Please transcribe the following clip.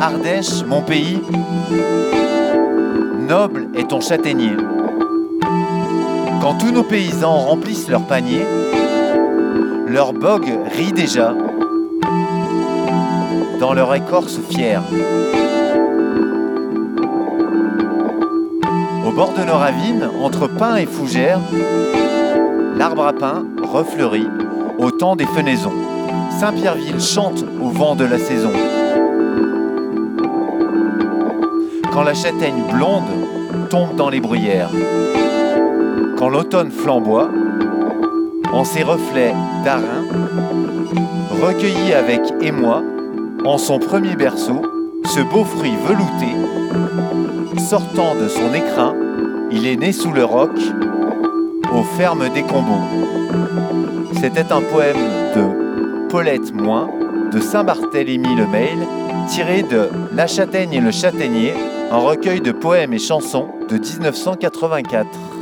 Ardèche, mon pays, noble est ton châtaignier. Quand tous nos paysans remplissent leur panier, leur bogue rit déjà dans leur écorce fière. Au bord de nos ravines, entre pins et fougères, l'arbre à pin refleurit au temps des fenaisons. Saint-Pierreville chante au vent de la saison. Quand la châtaigne blonde tombe dans les bruyères. Quand l'automne flamboie, en ses reflets d'arin, recueilli avec émoi, en son premier berceau, ce beau fruit velouté, sortant de son écrin, il est né sous le roc, aux fermes des Combaux. C'était un poème de Paulette Moins, de Saint-Barthélemy le Mail, tiré de La Châtaigne et le Châtaignier, un recueil de poèmes et chansons de 1984.